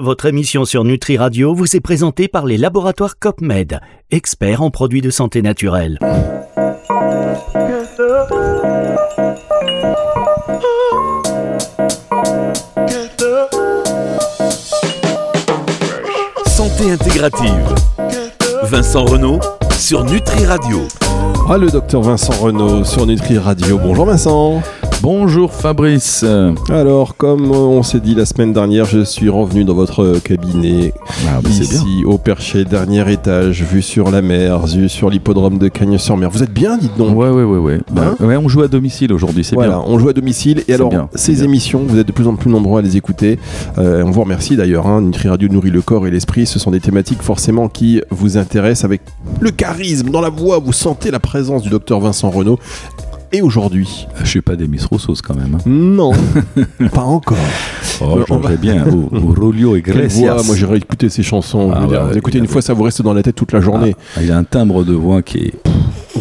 Votre émission sur Nutri Radio vous est présentée par les laboratoires COPMED, experts en produits de santé naturelle. Santé intégrative. Vincent Renault sur Nutri Radio. Ah, le docteur Vincent Renault sur Nutri Radio. Bonjour Vincent. Bonjour Fabrice. Alors, comme on s'est dit la semaine dernière, je suis revenu dans votre cabinet, Ah, bah, bien. ici au perché, dernier étage, vue sur la mer, vue sur l'hippodrome de Cagnes-sur-Mer. Vous êtes bien, dites donc Ouais, ouais, ouais, ouais. Bah, Hein ouais, on joue à domicile aujourd'hui, c'est Voilà, bien. on joue à domicile. Et alors, bien, ces bien. émissions, vous êtes de plus en plus nombreux à les écouter. Euh, on vous remercie d'ailleurs. Hein. Nutri Radio nourrit le corps et l'esprit. Ce sont des thématiques forcément qui vous intéressent avec le charisme dans la voix. Vous sentez la présence du docteur Vincent Renault. Et aujourd'hui, Je suis pas des Miss Roussos quand même. hein. non, pas encore. Oh, j'aimerais bien. Au, au Rolio et voix Moi, j'ai réécouté ces chansons. Ah ouais, écoutez une avait- fois, ça vous reste dans la tête toute la journée. Ah, il a un timbre de voix qui est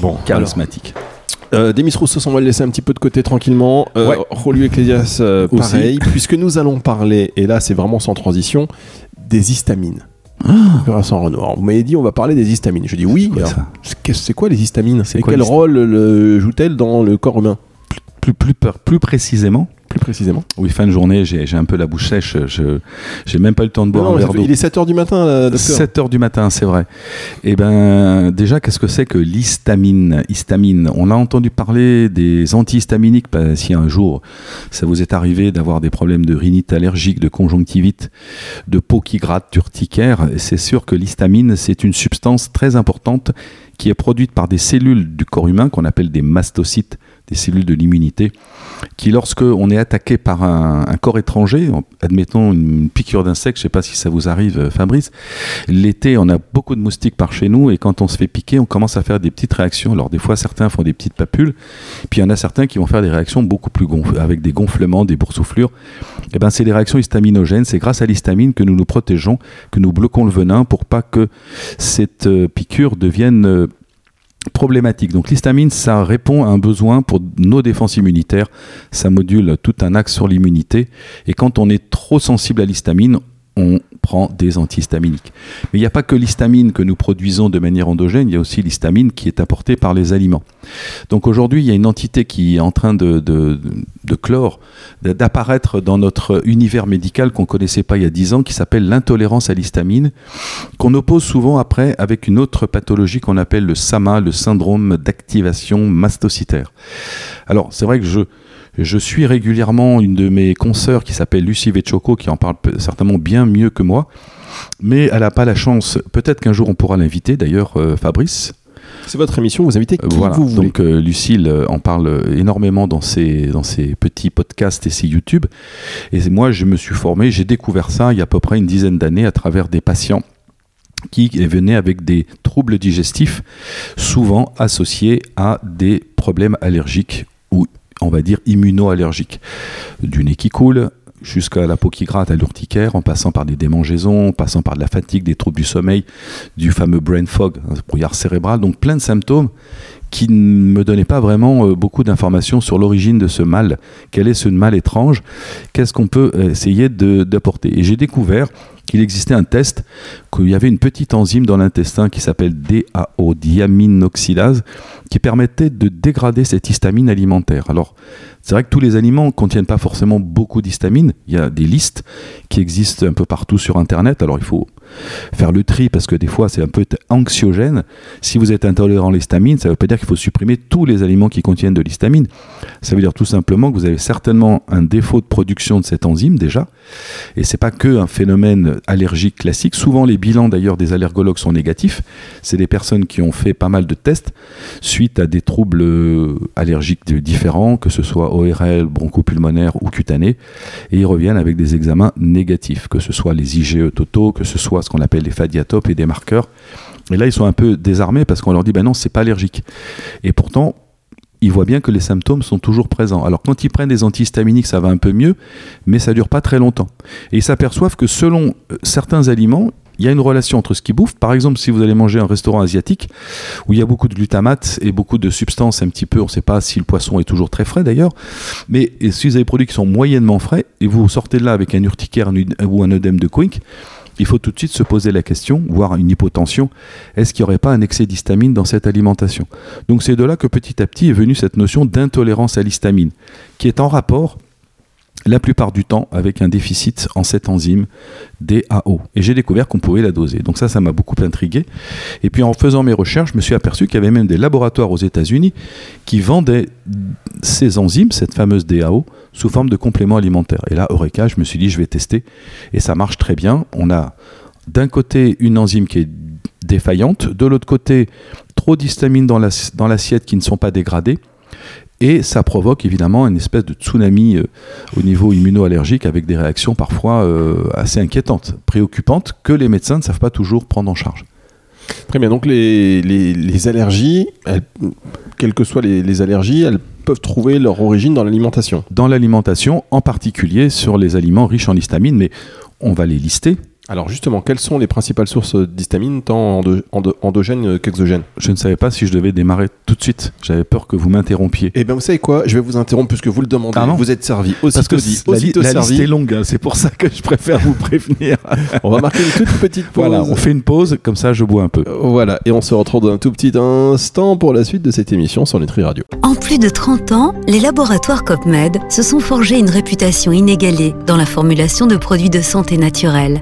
Bon, charismatique. Euh, Demis Rousseau, on va le laisser un petit peu de côté tranquillement. Euh, Ouais. Rolio Ecclesias, euh, pareil, puisque nous allons parler, et là c'est vraiment sans transition, des histamines. Ah. Vincent. Alors, vous m'avez dit on va parler des histamines. Je dis oui. c'est- quoi les histamines Et quoi quel rôle le- jouent-elles dans le corps humain? Plus, plus, plus précisément, Plus précisément. oui, fin de journée, j'ai un peu la bouche sèche. Je j'ai même pas eu le temps de boire Non, un verre d'eau. il est 7h du matin, là, docteur. 7 heures du matin, c'est vrai. Eh ben, déjà, qu'est-ce que c'est que l'histamine? Histamine. On a entendu parler des antihistaminiques. bah, si un jour ça vous est arrivé d'avoir des problèmes de rhinite allergique, de conjonctivite, de peau qui gratte, d'urticaire, c'est sûr que l'histamine, c'est une substance très importante qui est produite par des cellules du corps humain qu'on appelle des mastocytes, des cellules de l'immunité, qui lorsque on est attaqué par un, corps étranger, admettons une piqûre d'insecte, je ne sais pas si ça vous arrive euh, Fabrice, l'été on a beaucoup de moustiques par chez nous et quand on se fait piquer on commence à faire des petites réactions. Alors des fois certains font des petites papules, puis il y en a certains qui vont faire des réactions beaucoup plus gonflées, avec des gonflements, des boursouflures. Et ben c'est des réactions histaminogènes, c'est grâce à l'histamine que nous nous protégeons, que nous bloquons le venin pour pas que cette euh, piqûre devienne euh, problématique. Donc l'histamine, ça répond à un besoin pour nos défenses immunitaires, ça module tout un axe sur l'immunité, et quand on est trop sensible à l'histamine, on prend des antihistaminiques. Mais il n'y a pas que l'histamine que nous produisons de manière endogène, il y a aussi l'histamine qui est apportée par les aliments. Donc aujourd'hui, il y a une entité qui est en train de, de, clore, d'apparaître dans notre univers médical qu'on ne connaissait pas il y a 10 ans, qui s'appelle l'intolérance à l'histamine, qu'on oppose souvent après avec une autre pathologie qu'on appelle le SAMA, le syndrome d'activation mastocytaire. Alors c'est vrai que je, je suis régulièrement une de mes consoeurs qui s'appelle Lucie Vecchioco, qui en parle certainement bien mieux que moi, mais elle n'a pas la chance, peut-être qu'un jour on pourra l'inviter, d'ailleurs euh, Fabrice, C'est votre émission, vous invitez qui voilà. vous voulez. Donc euh, Lucille euh, en parle énormément dans ses, dans ses petits podcasts et ses YouTube. Et moi, je me suis formé, j'ai découvert ça il y a à peu près une dizaine d'années à travers des patients qui venaient avec des troubles digestifs, souvent associés à des problèmes allergiques on va dire immunoallergiques. Du nez qui coule jusqu'à la peau qui gratte, à l'urticaire, en passant par des démangeaisons, en passant par de la fatigue, des troubles du sommeil, du fameux brain fog, un brouillard cérébral, donc plein de symptômes qui ne me donnaient pas vraiment euh, beaucoup d'informations sur l'origine de ce mal. Quel est ce mal étrange? Qu'est-ce qu'on peut euh, essayer d'apporter? Et j'ai découvert qu'il existait un test, qu'il y avait une petite enzyme dans l'intestin qui s'appelle DAO, diaminoxydase, qui permettait de dégrader cette histamine alimentaire. Alors, c'est vrai que tous les aliments ne contiennent pas forcément beaucoup d'histamine. Il y a des listes qui existent un peu partout sur Internet. Alors, il faut faire le tri parce que des fois, c'est un peu anxiogène. Si vous êtes intolérant à l'histamine, ça ne veut pas dire qu'il faut supprimer tous les aliments qui contiennent de l'histamine. Ça veut dire tout simplement que vous avez certainement un défaut de production de cette enzyme déjà. Et c'est pas que un phénomène allergique classique. Souvent, les bilans d'ailleurs des allergologues sont négatifs. C'est des personnes qui ont fait pas mal de tests suite à des troubles euh, allergiques différents, que ce soit ORL, bronchopulmonaire ou cutané, et ils reviennent avec des examens négatifs, que ce soit les IgE totaux, que ce soit ce qu'on appelle les fadiatopes et des marqueurs. Et là, ils sont un peu désarmés parce qu'on leur dit, ben non, c'est pas allergique. Et pourtant, ils voient bien que les symptômes sont toujours présents. Alors quand ils prennent des antihistaminiques, ça va un peu mieux, mais ça dure pas très longtemps. Et ils s'aperçoivent que selon euh, certains aliments, il y a une relation entre ce qu'ils bouffent. Par exemple, si vous allez manger un restaurant asiatique où il y a beaucoup de glutamate et beaucoup de substances un petit peu, on ne sait pas si le poisson est toujours très frais d'ailleurs, mais si vous avez des produits qui sont moyennement frais et vous sortez de là avec un urticaire ou un œdème de Quick, il faut tout de suite se poser la question, voire une hypotension, est-ce qu'il n'y aurait pas un excès d'histamine dans cette alimentation? Donc c'est de là que petit à petit est venue cette notion d'intolérance à l'histamine, qui est en rapport la plupart du temps avec un déficit en cette enzyme DAO. Et j'ai découvert qu'on pouvait la doser. Donc ça, ça m'a beaucoup intrigué. Et puis en faisant mes recherches, je me suis aperçu qu'il y avait même des laboratoires aux États-Unis qui vendaient ces enzymes, cette fameuse DAO, sous forme de complément alimentaire. Et là, Eureka, je me suis dit, je vais tester. Et ça marche très bien. On a d'un côté une enzyme qui est défaillante, de l'autre côté trop d'histamine dans l'assiette qui ne sont pas dégradées, et ça provoque évidemment une espèce de tsunami euh, au niveau immunoallergique avec des réactions parfois euh, assez inquiétantes, préoccupantes, que les médecins ne savent pas toujours prendre en charge. Très bien, donc les, les, allergies, quelles que soient les, les allergies, elles peuvent trouver leur origine dans l'alimentation. Dans l'alimentation, en particulier sur les aliments riches en histamine, mais on va les lister. Alors justement, quelles sont les principales sources d'histamine, tant endogènes qu'exogènes? Je ne savais pas si je devais démarrer tout de suite. J'avais peur que vous m'interrompiez. Eh bien, vous savez quoi? Je vais vous interrompre puisque vous le demandez. Vous êtes servi. Parce que la, liste est longue, hein. c'est pour ça que je préfère vous prévenir. on va marquer une toute petite pause. Voilà, on fait une pause, comme ça je bois un peu. Euh, voilà, et on se retrouve dans un tout petit instant pour la suite de cette émission sur Nutri Radio. En plus de 30 ans, les laboratoires COPMED se sont forgés une réputation inégalée dans la formulation de produits de santé naturelle.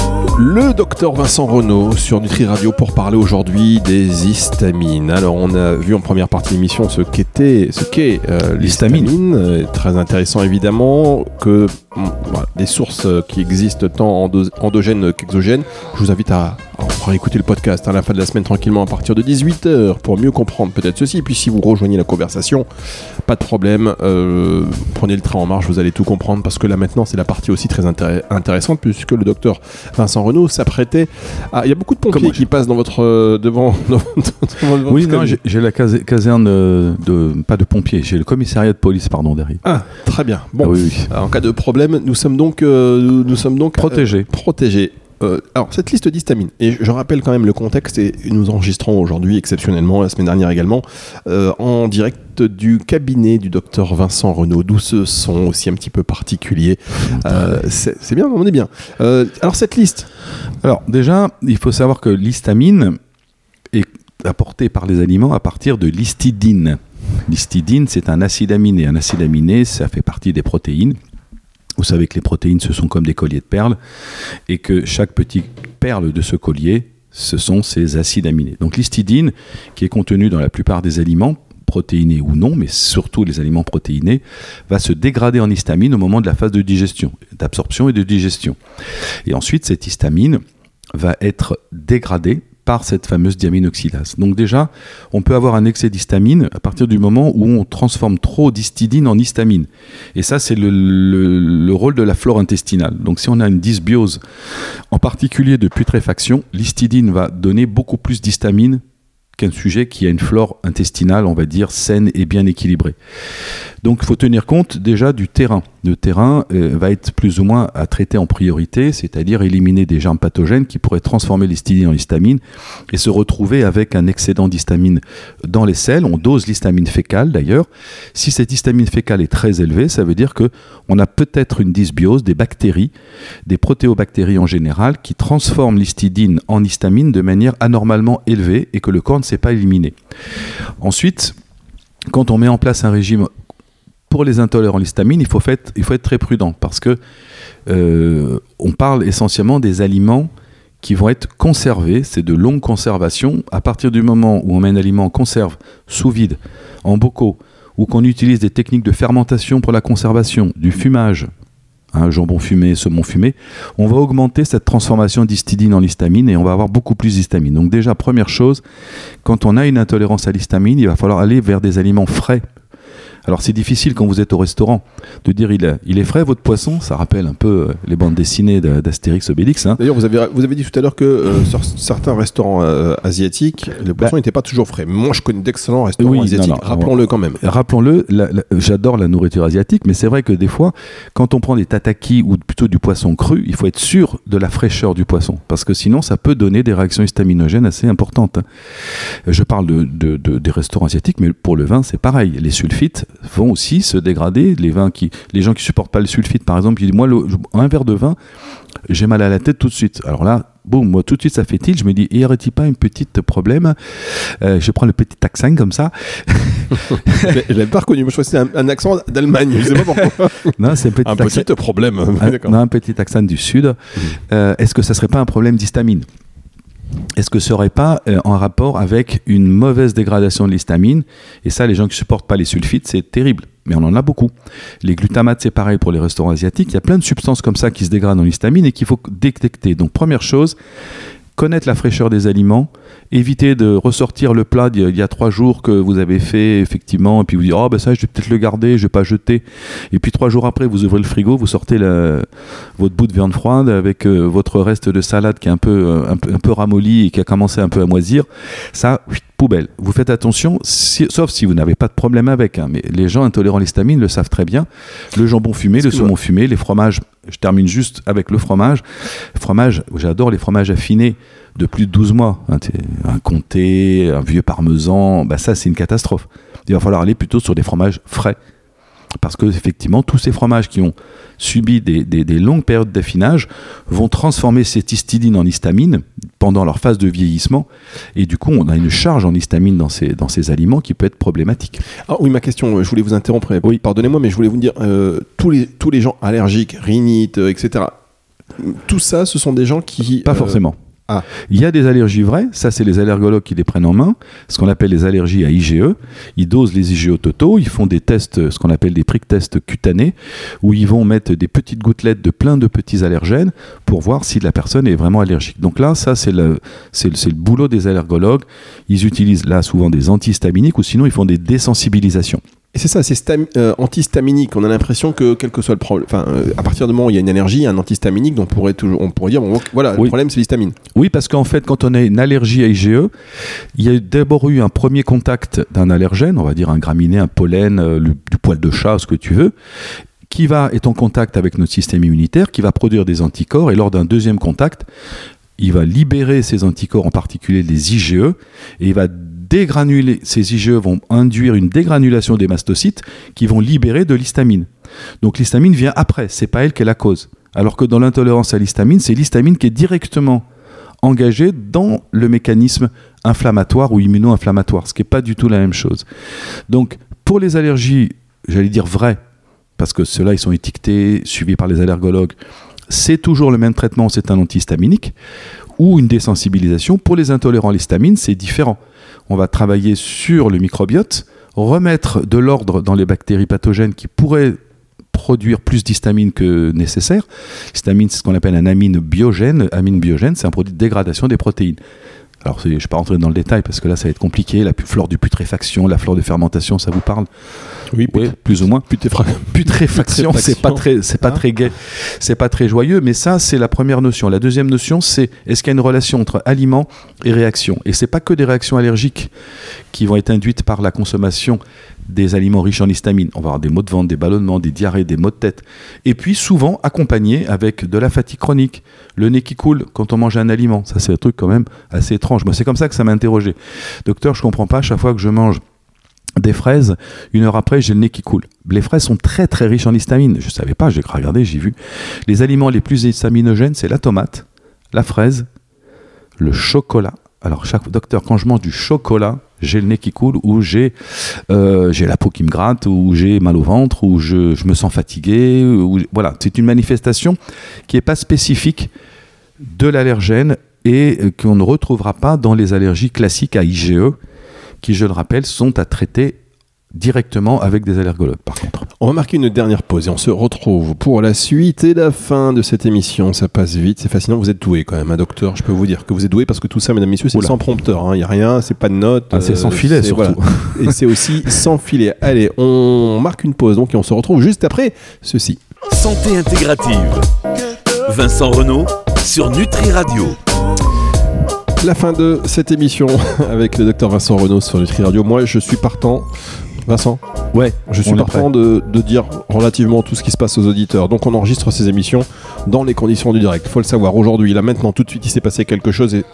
Le docteur Vincent Renault sur Nutri Radio pour parler aujourd'hui des histamines. Alors on a vu en première partie de l'émission ce qu'était, ce qu'est euh, l'histamine, très intéressant évidemment que des sources qui existent tant endogènes qu'exogènes. Je vous invite à, écouter le podcast à la fin de la semaine tranquillement à partir de 18h pour mieux comprendre peut-être ceci. Et puis si vous rejoignez la conversation, pas de problème, euh, prenez le train en marche, vous allez tout comprendre parce que là maintenant c'est la partie aussi très intéressante puisque le docteur Vincent Renault s'apprêtait à... Il y a beaucoup de pompiers qui passent dans votre... Euh, devant, Oui, non, j'ai la caserne de... Pas de pompiers, j'ai le commissariat de police, pardon, derrière. Ah, très bien. Bon, ah en cas de problème, nous sommes donc, euh, nous sommes donc protégés. Euh, protégés. Euh, alors, cette liste d'histamine, et je rappelle quand même le contexte, et nous enregistrons aujourd'hui exceptionnellement, la semaine dernière également, en direct du cabinet du docteur Vincent Renaud, d'où ce son aussi un petit peu particulier. c'est bien, on est bien. alors, cette liste Alors, déjà, il faut savoir que l'histamine est apportée par les aliments à partir de l'histidine. L'histidine, c'est un acide aminé. Un acide aminé, ça fait partie des protéines. Vous savez que les protéines, ce sont comme des colliers de perles, et que chaque petite perle de ce collier, ce sont ces acides aminés. Donc l'histidine, qui est contenue dans la plupart des aliments, protéinés ou non, mais surtout les aliments protéinés, va se dégrader en histamine au moment de la phase de digestion, d'absorption et de digestion. Et ensuite, cette histamine va être dégradée par cette fameuse diaminoxydase. Donc déjà, on peut avoir un excès d'histamine à partir du moment où on transforme trop d'histidine en histamine. Et ça, c'est le, rôle de la flore intestinale. Donc si on a une dysbiose, en particulier de putréfaction, l'histidine va donner beaucoup plus d'histamine qu'un sujet qui a une flore intestinale, on va dire, saine et bien équilibrée. Donc il faut tenir compte déjà du terrain. Le terrain euh, va être plus ou moins à traiter en priorité, c'est-à-dire éliminer des germes pathogènes qui pourraient transformer l'histidine en histamine et se retrouver avec un excédent d'histamine dans les selles. On dose l'histamine fécale d'ailleurs. Si cette histamine fécale est très élevée, ça veut dire que on a peut-être une dysbiose des bactéries, des protéobactéries en général, qui transforment l'histidine en histamine de manière anormalement élevée et que le corps ne sait pas éliminer. Ensuite, quand on met en place un régime pour les intolérants à l'histamine, il faut, être très prudent parce que euh, on parle essentiellement des aliments qui vont être conservés, c'est de longue conservation. À partir du moment où on met un aliment en conserve sous vide, en bocaux, ou qu'on utilise des techniques de fermentation pour la conservation, du fumage, hein, jambon fumé, saumon fumé, on va augmenter cette transformation d'histidine en histamine et on va avoir beaucoup plus d'histamine. Donc déjà, première chose, quand on a une intolérance à l'histamine, il va falloir aller vers des aliments frais alors c'est difficile quand vous êtes au restaurant de dire il, il est frais votre poisson, ça rappelle un peu euh, les bandes dessinées d'Astérix Obélix. Hein. D'ailleurs vous avez, vous avez dit tout à l'heure que euh, sur certains restaurants euh, asiatiques, le poisson n'était bah pas toujours frais. Moi je connais d'excellents restaurants asiatiques, rappelons-le quand même. Rappelons-le, j'adore la nourriture asiatique, mais c'est vrai que des fois, quand on prend des tataki ou plutôt du poisson cru, il faut être sûr de la fraîcheur du poisson, parce que sinon ça peut donner des réactions histaminogènes assez importantes. Hein. Je parle de, des restaurants asiatiques, mais pour le vin c'est pareil. Les sulfites vont aussi se dégrader. Les vins qui, les gens qui supportent pas le sulfite, par exemple, ils disent moi un verre de vin, j'ai mal à la tête tout de suite. Alors là, boum, moi tout de suite ça fait tilt. Je me dis, y aurait-il pas un petit problème? Euh, Je prends le petit accent comme ça. je l'avais pas reconnu. Moi, je choisis un, un accent d'Allemagne. Je sais pas pourquoi. non, c'est un petit, un petit problème. Un, un, petit accent du sud. Mmh. Euh, est-ce que ça serait pas un problème d'histamine? Est-ce que ce serait pas euh, en rapport avec une mauvaise dégradation de l'histamine? Et ça, les gens qui supportent pas les sulfites, c'est terrible. Mais on en a beaucoup. Les glutamates, c'est pareil pour les restaurants asiatiques. Il y a plein de substances comme ça qui se dégradent en histamine et qu'il faut détecter. Donc, première chose, connaître la fraîcheur des aliments, éviter de ressortir le plat d'il y a trois jours que vous avez fait effectivement, et puis vous dites oh ben ça je vais peut-être le garder, je vais pas jeter. Et puis trois jours après vous ouvrez le frigo, vous sortez votre bout de viande froide avec euh, votre reste de salade qui est un peu, euh, un peu, un peu ramolli et qui a commencé un peu à moisir. Ça, poubelle. Vous faites attention, sauf si vous n'avez pas de problème avec. Hein, mais les gens intolérants à l'histamine le savent très bien. Le jambon fumé, le saumon fumé, les fromages. Je termine juste avec le fromage. Fromage, j'adore les fromages affinés de plus de 12 mois. Hein, un comté, un vieux parmesan, bah ça c'est une catastrophe. Il va falloir aller plutôt sur des fromages frais. Parce que effectivement, tous ces fromages qui ont subi des, longues périodes d'affinage vont transformer cette histidine en histamine pendant leur phase de vieillissement. Et du coup, on a une charge en histamine dans ces, dans ces aliments qui peut être problématique. Ah oui, ma question, je voulais vous interrompre. Oui. Pardonnez-moi, mais je voulais vous dire, euh, tous, les, tous les gens allergiques, rhinites, euh, etc., tout ça, ce sont des gens qui... Pas euh, forcément. Ah. Il y a des allergies vraies, ça c'est les allergologues qui les prennent en main, ce qu'on appelle les allergies à IgE. Ils dosent les IgE totaux, ils font des tests, ce qu'on appelle des prick tests cutanés, où ils vont mettre des petites gouttelettes de plein de petits allergènes pour voir si la personne est vraiment allergique. Donc là, ça c'est le, c'est le, boulot des allergologues. Ils utilisent là souvent des antihistaminiques ou sinon ils font des désensibilisations. Et c'est ça, c'est euh, antihistaminique. On a l'impression que quel que soit le problème, enfin, euh, à partir du moment où il y a une allergie, un antihistaminique, donc on pourrait toujours, on pourrait dire, bon, voilà, le problème c'est l'histamine. Oui, parce qu'en fait, quand on a une allergie à IgE, il y a d'abord eu un premier contact d'un allergène, on va dire un graminé, un pollen, euh, du poil de chat, ce que tu veux, qui va être en contact avec notre système immunitaire, qui va produire des anticorps, et lors d'un deuxième contact, il va libérer ces anticorps, en particulier les IgE, et il va dégranuler, ces IgE vont induire une dégranulation des mastocytes qui vont libérer de l'histamine. Donc l'histamine vient après, c'est pas elle qui est la cause. Alors que dans l'intolérance à l'histamine, c'est l'histamine qui est directement engagée dans le mécanisme inflammatoire ou immuno-inflammatoire, ce qui n'est pas du tout la même chose. Donc pour les allergies, j'allais dire vraies, parce que ceux-là, ils sont étiquetés, suivis par les allergologues, c'est toujours le même traitement, c'est un antihistaminique, ou une désensibilisation. Pour les intolérants à l'histamine, c'est différent. On va travailler sur le microbiote, remettre de l'ordre dans les bactéries pathogènes qui pourraient produire plus d'histamine que nécessaire. L'histamine, c'est ce qu'on appelle un amine biogène. Amine biogène, c'est un produit de dégradation des protéines. Alors, je ne vais pas rentrer dans le détail parce que là, ça va être compliqué. La flore de putréfaction, la flore de fermentation, ça vous parle? Oui, plus ou moins. Putréfaction, c'est pas très, c'est pas hein très gai, c'est pas très joyeux, mais ça, c'est la première notion. La deuxième notion, c'est est-ce qu'il y a une relation entre aliment et réaction? Et c'est pas que des réactions allergiques qui vont être induites par la consommation des aliments riches en histamine. On va avoir des maux de ventre, des ballonnements, des diarrhées, des maux de tête. Et puis souvent accompagné avec de la fatigue chronique, le nez qui coule quand on mange un aliment. Ça c'est un truc quand même assez étrange. Moi c'est comme ça que ça m'a interrogé. Docteur, je comprends pas, chaque fois que je mange des fraises, une heure après, j'ai le nez qui coule. Les fraises sont très très riches en histamine. Je savais pas, j'ai regardé, j'ai vu. Les aliments les plus histaminogènes, c'est la tomate, la fraise, le chocolat. Alors chaque docteur, quand je mange du chocolat, j'ai le nez qui coule, ou j'ai euh, j'ai la peau qui me gratte, ou j'ai mal au ventre, ou je, me sens fatigué. Voilà, c'est une manifestation qui n'est pas spécifique de l'allergène et qu'on ne retrouvera pas dans les allergies classiques à IgE, qui, je le rappelle, sont à traiter directement avec des allergologues par contre. On va marquer une dernière pause et on se retrouve pour la suite et la fin de cette émission. Ça passe vite, c'est fascinant. Vous êtes doué quand même, un docteur. Je peux vous dire que vous êtes doué parce que tout ça, mesdames, messieurs, c'est sans prompteur. Il n'y a rien, c'est pas de notes. Ah, c'est euh, sans filet, c'est- surtout. et c'est aussi sans filet. Allez, on marque une pause donc et on se retrouve juste après ceci. Santé intégrative. Vincent Renault sur Nutri Radio. La fin de cette émission avec le docteur Vincent Renault sur Nutri Radio. Moi, je suis partant. Vincent, Ouais, je suis partant de, de dire relativement tout ce qui se passe aux auditeurs. Donc, on enregistre ces émissions dans les conditions du direct. faut le savoir. Aujourd'hui, là, maintenant, tout de suite, il s'est passé quelque chose et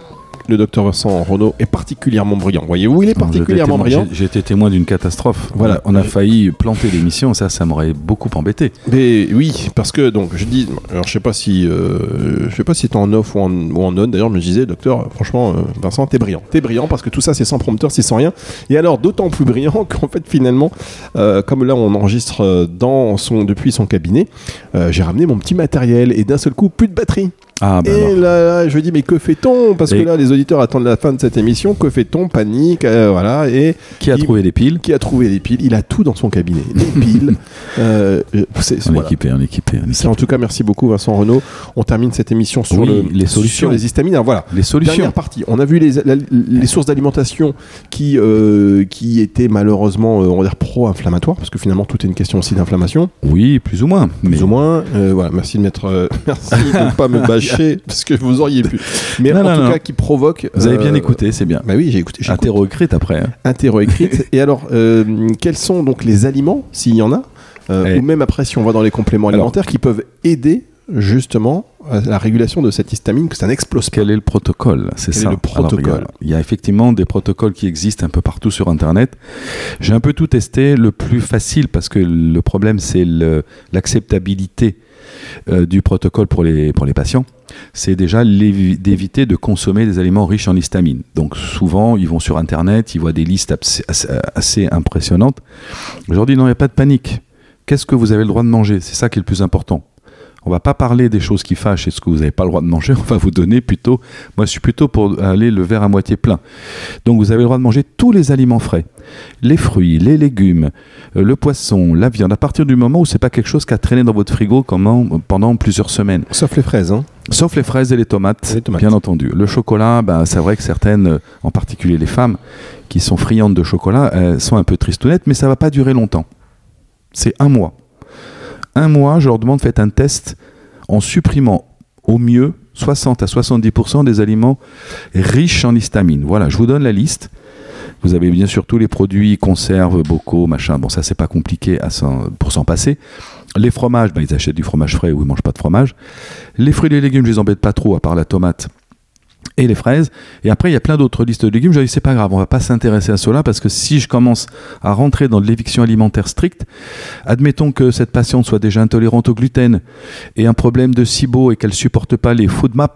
le docteur Vincent Renault est particulièrement brillant. Voyez-vous, il est particulièrement brillant. J'ai été témoin d'une catastrophe. Voilà. On a failli planter l'émission, ça, ça m'aurait beaucoup embêté. Mais oui, parce que donc je dis, alors je sais pas si, euh, je sais pas si t'es en off ou en, ou en on. D'ailleurs, je me disais, docteur, franchement, euh, Vincent, t'es brillant, t'es brillant parce que tout ça c'est sans prompteur, c'est sans rien. Et alors d'autant plus brillant qu'en fait finalement, euh, comme là on enregistre euh, dans son depuis son cabinet, euh, j'ai ramené mon petit matériel et d'un seul coup plus de batterie. Ah, ben et là, là, je me dis mais que fait-on? Parce que là les auditeurs attendent la fin de cette émission. Que fait-on? Panique, euh, voilà. Et Qui a il- trouvé les piles? Qui a trouvé les piles? Il a tout dans son cabinet, les piles. euh, c'est- On est voilà. équipé, on est équipé. on C'est en équipé. tout cas, merci beaucoup Vincent Renault. On termine cette émission sur, Oui, le, les solutions. sur les histamines. Alors voilà, Les solutions. dernière partie. On a vu les, la- les sources d'alimentation qui, euh, qui étaient malheureusement, euh, on va dire, pro-inflammatoires, parce que finalement, tout est une question aussi d'inflammation, Oui, plus ou moins. plus mais- ou moins. Euh, voilà, merci de mettre, euh, merci de ne pas me bâcher, parce que vous auriez pu. Mais Non, en non, tout non. cas, qui provoque. Vous avez bien euh, écouté, c'est bien. Bah oui, j'ai écouté. j'écoute. Interro-écrite après. hein. Interro-écrite. Et alors, euh, quels sont donc les aliments, s'il y en a, euh, ou même après, si on va dans les compléments Alors- alimentaires, qui peuvent aider justement à la régulation de cette histamine, que ça n'explose pas. Quel est le protocole? C'est est ça. le protocole Alors, il, y a, il y a effectivement des protocoles qui existent un peu partout sur Internet. J'ai un peu tout testé. Le plus facile, parce que le problème, c'est l'acceptabilité euh, du protocole pour les, pour les patients, c'est déjà d'éviter de consommer des aliments riches en histamine. Donc souvent, ils vont sur Internet, ils voient des listes assez, impressionnantes. Dis non, il n'y a pas de panique. Qu'est-ce que vous avez le droit de manger? C'est ça qui est le plus important. On va pas parler des choses qui fâchent et ce que vous n'avez pas le droit de manger. On va vous donner plutôt. Moi, je suis plutôt pour aller le verre à moitié plein. Donc, vous avez le droit de manger tous les aliments frais, les fruits, les légumes, euh, le poisson, la viande. À partir du moment où c'est pas quelque chose qui a traîné dans votre frigo pendant plusieurs semaines. Sauf les fraises, hein. Sauf les fraises et les tomates, Et les tomates. bien entendu. Le chocolat, ben, c'est vrai que certaines, euh, en particulier les femmes, qui sont friandes de chocolat, elles sont un peu tristounettes, mais ça va pas durer longtemps. C'est un mois. Un mois, je leur demande, faites un test en supprimant au mieux 60 à 70% des aliments riches en histamine. Voilà, je vous donne la liste. Vous avez bien sûr tous les produits, conserves, bocaux, machin. Bon, ça, c'est pas compliqué pour s'en passer. Les fromages, ben, ils achètent du fromage frais ou ils mangent pas de fromage. Les fruits et les légumes, je les embête pas trop, à part la tomate et les fraises. Et après, il y a plein d'autres listes de légumes. Je dis, c'est pas grave, on va pas s'intéresser à cela parce que si je commence à rentrer dans de l'éviction alimentaire stricte, admettons que cette patiente soit déjà intolérante au gluten et un problème de SIBO et qu'elle supporte pas les food maps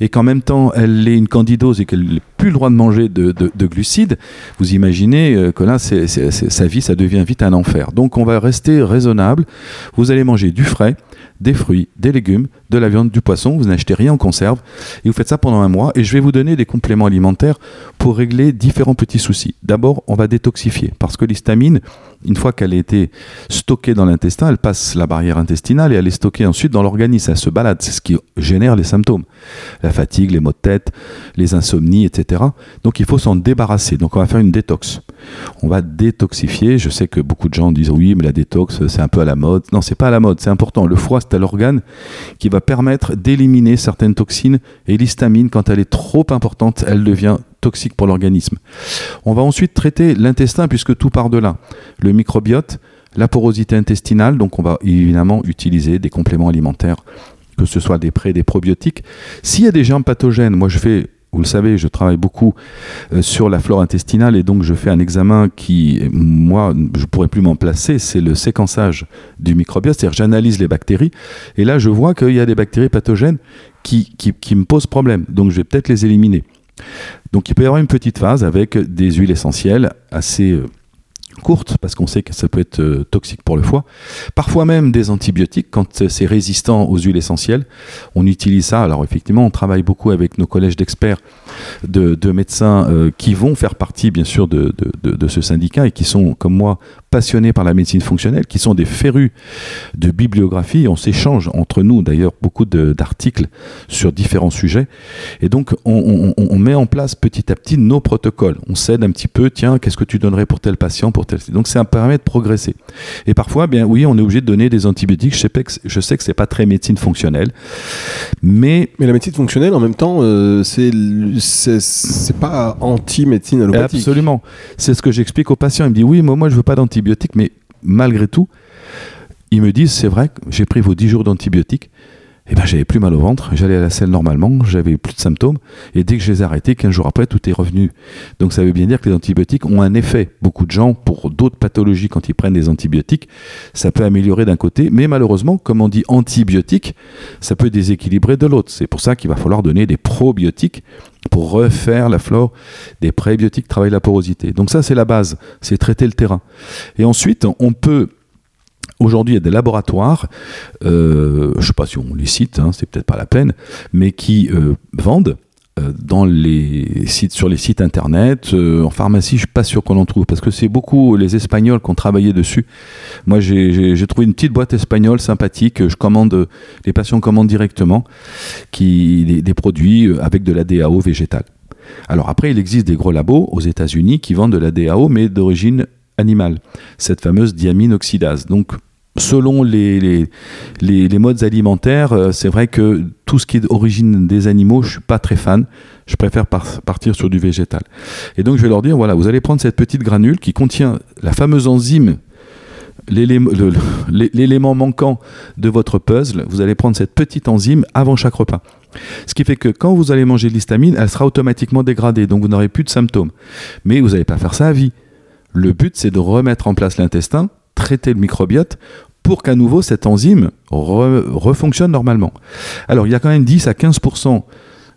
et qu'en même temps elle ait une candidose et qu'elle n'ait plus le droit de manger de, de- de glucides, vous imaginez euh, que là, c'est- sa vie, ça devient vite un enfer. Donc on va rester raisonnable. Vous allez manger du frais, des fruits, des légumes, de la viande, du poisson. Vous n'achetez rien en conserve et vous faites ça pendant un mois. Et je vais vous donner des compléments alimentaires pour régler différents petits soucis. D'abord, on va détoxifier parce que l'histamine, une fois qu'elle a été stockée dans l'intestin, elle passe la barrière intestinale et elle est stockée ensuite dans l'organisme. Elle se balade. C'est ce qui génère les symptômes. La fatigue, les maux de tête, les insomnies, etc. Donc il faut s'en débarrasser. Donc on va faire une détox. On va détoxifier. Je sais que beaucoup de gens disent oui, mais la détox, c'est un peu à la mode. Non, c'est pas à la mode. C'est important. Le foie, c'est l'organe qui va permettre d'éliminer certaines toxines. Et l'histamine, quand elle est trop importante, elle devient toxique pour l'organisme. On va ensuite traiter l'intestin puisque tout part de là. Le microbiote, la porosité intestinale. Donc on va évidemment utiliser des compléments alimentaires, que ce soit des pré, des probiotiques. S'il y a des germes pathogènes, moi je fais vous le savez, je travaille beaucoup euh, sur la flore intestinale et donc je fais un examen qui, moi, je pourrais plus m'en placer, c'est le séquençage du microbiote, c'est-à-dire j'analyse les bactéries et là je vois qu'il y a des bactéries pathogènes qui, me posent problème, donc je vais peut-être les éliminer. Donc il peut y avoir une petite phase avec des huiles essentielles assez euh, courtes parce qu'on sait que ça peut être euh, toxique pour le foie. Parfois même des antibiotiques quand euh, c'est résistant aux huiles essentielles. On utilise ça. Alors effectivement, on travaille beaucoup avec nos collèges d'experts, de, de médecins euh, qui vont faire partie bien sûr de, de, ce syndicat et qui sont comme moi passionnés par la médecine fonctionnelle, qui sont des férus de bibliographie. On s'échange entre nous d'ailleurs beaucoup d'articles sur différents sujets. Et donc on, on, on, met en place petit à petit nos protocoles. On s'aide un petit peu, tiens, qu'est-ce que tu donnerais pour tel patient, pour Donc c'est un permet de progresser. Et parfois, bien oui, on est obligé de donner des antibiotiques. Je sais, que, je sais que c'est pas très médecine fonctionnelle, mais... Mais la médecine fonctionnelle, en même temps, euh, c'est c'est pas anti-médecine allopathique. Absolument. C'est ce que j'explique aux patients. Ils me disent, oui, moi, moi je veux pas d'antibiotiques mais malgré tout, ils me disent c'est vrai j'ai pris vos 10 jours d'antibiotiques, et eh ben j'avais plus mal au ventre, j'allais à la selle normalement, j'avais plus de symptômes, et dès que je les ai arrêtés, 15 jours après, tout est revenu. Donc ça veut bien dire que les antibiotiques ont un effet. Beaucoup de gens, pour d'autres pathologies, quand ils prennent des antibiotiques, ça peut améliorer d'un côté, mais malheureusement, comme on dit antibiotique, ça peut déséquilibrer de l'autre. C'est pour ça qu'il va falloir donner des probiotiques pour refaire la flore des prébiotiques travaillent la porosité. Donc ça, c'est la base, c'est traiter le terrain. Et ensuite, on peut Aujourd'hui, il y a des laboratoires, euh, je ne sais pas si on les cite, hein, c'est peut-être pas la peine, mais qui euh, vendent euh, sur les sites internet, en pharmacie, je suis pas sûr qu'on en trouve parce que c'est beaucoup les Espagnols qui ont travaillé dessus. Moi, j'ai trouvé une petite boîte espagnole sympathique. Je commande, les patients commandent directement, des, des produits avec de la DAO végétale. Alors après, il existe des gros labos aux États-Unis qui vendent de la DAO mais d'origine animale, cette fameuse diamine oxydase. Donc selon les, modes alimentaires, euh, c'est vrai que tout ce qui est d'origine des animaux, je suis pas très fan. Je préfère partir sur du végétal. Et donc je vais leur dire, voilà, vous allez prendre cette petite granule qui contient la fameuse enzyme, l'élément manquant de votre puzzle. Vous allez prendre cette petite enzyme avant chaque repas. Ce qui fait que quand vous allez manger de l'histamine, elle sera automatiquement dégradée, donc vous n'aurez plus de symptômes. Mais vous n'allez pas faire ça à vie. Le but, c'est de remettre en place l'intestin, traiter le microbiote pour qu'à nouveau cette enzyme refonctionne normalement. Alors il y a quand même 10 à 15%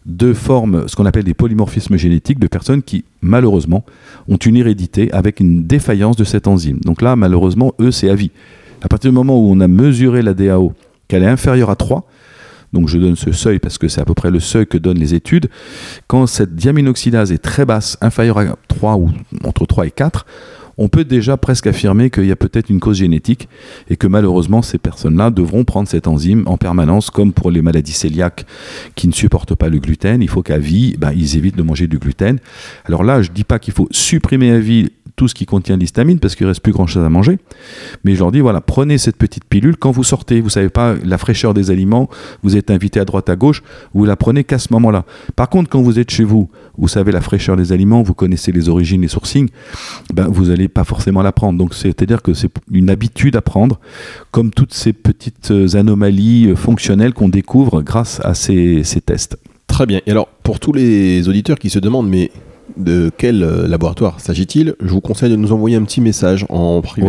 de formes, ce qu'on appelle des polymorphismes génétiques, de personnes qui, malheureusement, ont une hérédité avec une défaillance de cette enzyme. Donc là, malheureusement, eux, c'est à vie. À partir du moment où on a mesuré la DAO, qu'elle est inférieure à 3, donc je donne ce seuil parce que c'est à peu près le seuil que donnent les études, quand cette diaminoxydase est très basse, inférieure à 3 ou entre 3 et 4, on peut déjà presque affirmer qu'il y a peut-être une cause génétique et que malheureusement ces personnes-là devront prendre cette enzyme en permanence, comme pour les maladies cœliaques qui ne supportent pas le gluten. Il faut qu'à vie, ben, ils évitent de manger du gluten. Alors là, je ne dis pas qu'il faut supprimer à vie tout ce qui contient l'histamine parce qu'il reste plus grand chose à manger. Mais je leur dis voilà, prenez cette petite pilule quand vous sortez. Vous savez pas la fraîcheur des aliments, vous êtes invité à droite à gauche, vous la prenez qu'à ce moment-là. Par contre, quand vous êtes chez vous, vous savez la fraîcheur des aliments, vous connaissez les origines, les sourcings, ben vous n'allez pas forcément la prendre. Donc c'est-à-dire que c'est une habitude à prendre, comme toutes ces petites anomalies fonctionnelles qu'on découvre grâce à ces, ces tests. Très bien. Et alors, pour tous les auditeurs qui se demandent, mais de quel euh, laboratoire s'agit-il, je vous conseille de nous envoyer un petit message en privé.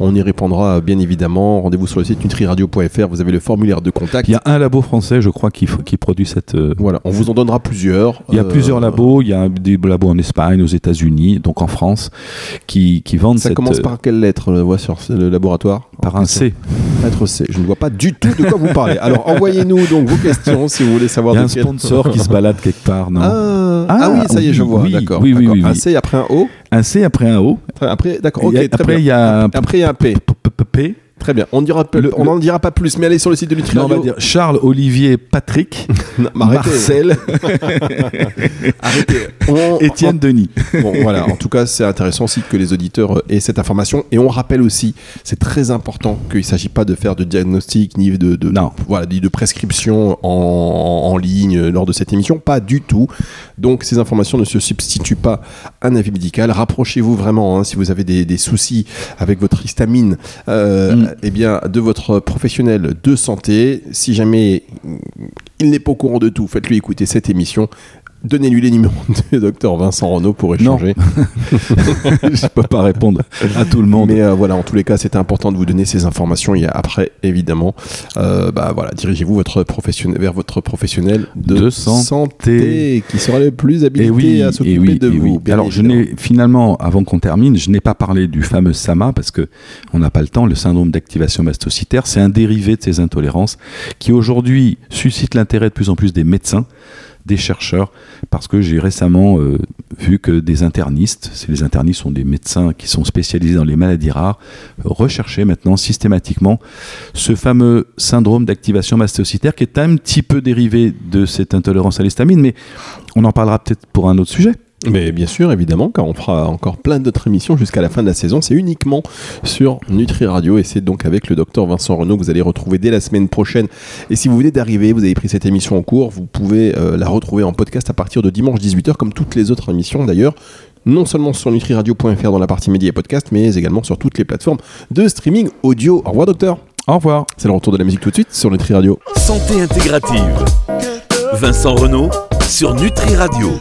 On y répondra bien évidemment. Rendez-vous sur le site nutriradio.fr, vous avez le formulaire de contact. Il y a un labo français, je crois, qui, qui produit cette. Euh, voilà, on vous en donnera plusieurs. Il y a plusieurs euh, labos, il y a des labos en Espagne, aux États-Unis, donc en France, qui, qui vendent Ça cette. commence par quelle lettre, on voit sur le laboratoire? Par un C. Lettre C. Je ne vois pas du tout de quoi vous parlez. Alors envoyez-nous donc vos questions si vous voulez savoir. Il y a un sponsor qui se balade quelque part, non? Ah, ah, oui, ça y est, je vois. d'accord. Oui, oui, oui, Un C après un O. Un C après un O. Après, d'accord. Ok. Après, il y a un après il y a un P. P. Très bien. On dira on n'en dira pas plus, mais allez sur le site de Nutri on va dire Charles, Olivier, Patrick, non, Marcel, arrêtez. Étienne, Denis. Bon, voilà. En tout cas, c'est intéressant aussi que les auditeurs aient cette information. Et on rappelle aussi, c'est très important qu'il ne s'agit pas de faire de diagnostic ni de, de, non. voilà, de prescription en, en, ligne lors de cette émission. Pas du tout. Donc, ces informations ne se substituent pas à un avis médical. Rapprochez-vous vraiment hein, si vous avez des, des, soucis avec votre histamine. Euh, mm. Eh bien, de votre professionnel de santé. Si jamais il n'est pas au courant de tout, faites-lui écouter cette émission Donnez-lui les numéros de docteur Vincent Renault pour échanger. je peux pas répondre à tout le monde. Mais euh, voilà, en tous les cas, c'était important de vous donner ces informations. Et après, évidemment, euh, bah voilà, dirigez-vous votre professionnel vers votre professionnel de, De santé. qui sera le plus Et habilité oui, à s'occuper oui, de et vous. oui. Alors, je n'ai finalement, avant qu'on termine, je n'ai pas parlé du fameux SAMA parce que on n'a pas le temps. Le syndrome d'activation mastocytaire, c'est un dérivé de ces intolérances qui aujourd'hui suscite l'intérêt de plus en plus des médecins, des chercheurs, parce que j'ai récemment euh, vu que des internistes, les internistes sont des médecins qui sont spécialisés dans les maladies rares, recherchaient maintenant systématiquement ce fameux syndrome d'activation mastocytaire qui est un petit peu dérivé de cette intolérance à l'histamine, mais on en parlera peut-être pour un autre sujet. Mais bien sûr, évidemment, car on fera encore plein d'autres émissions jusqu'à la fin de la saison. C'est uniquement sur Nutri Radio et c'est donc avec le docteur Vincent Renaud que vous allez retrouver dès la semaine prochaine. Et si vous venez d'arriver, vous avez pris cette émission en cours, vous pouvez euh, la retrouver en podcast à partir de dimanche 18h, comme toutes les autres émissions d'ailleurs. Non seulement sur nutriradio.fr dans la partie médias et podcast, mais également sur toutes les plateformes de streaming audio. Au revoir, docteur. Au revoir. C'est le retour de la musique tout de suite sur Nutri Radio. Santé intégrative. Vincent Renault sur Nutri Radio.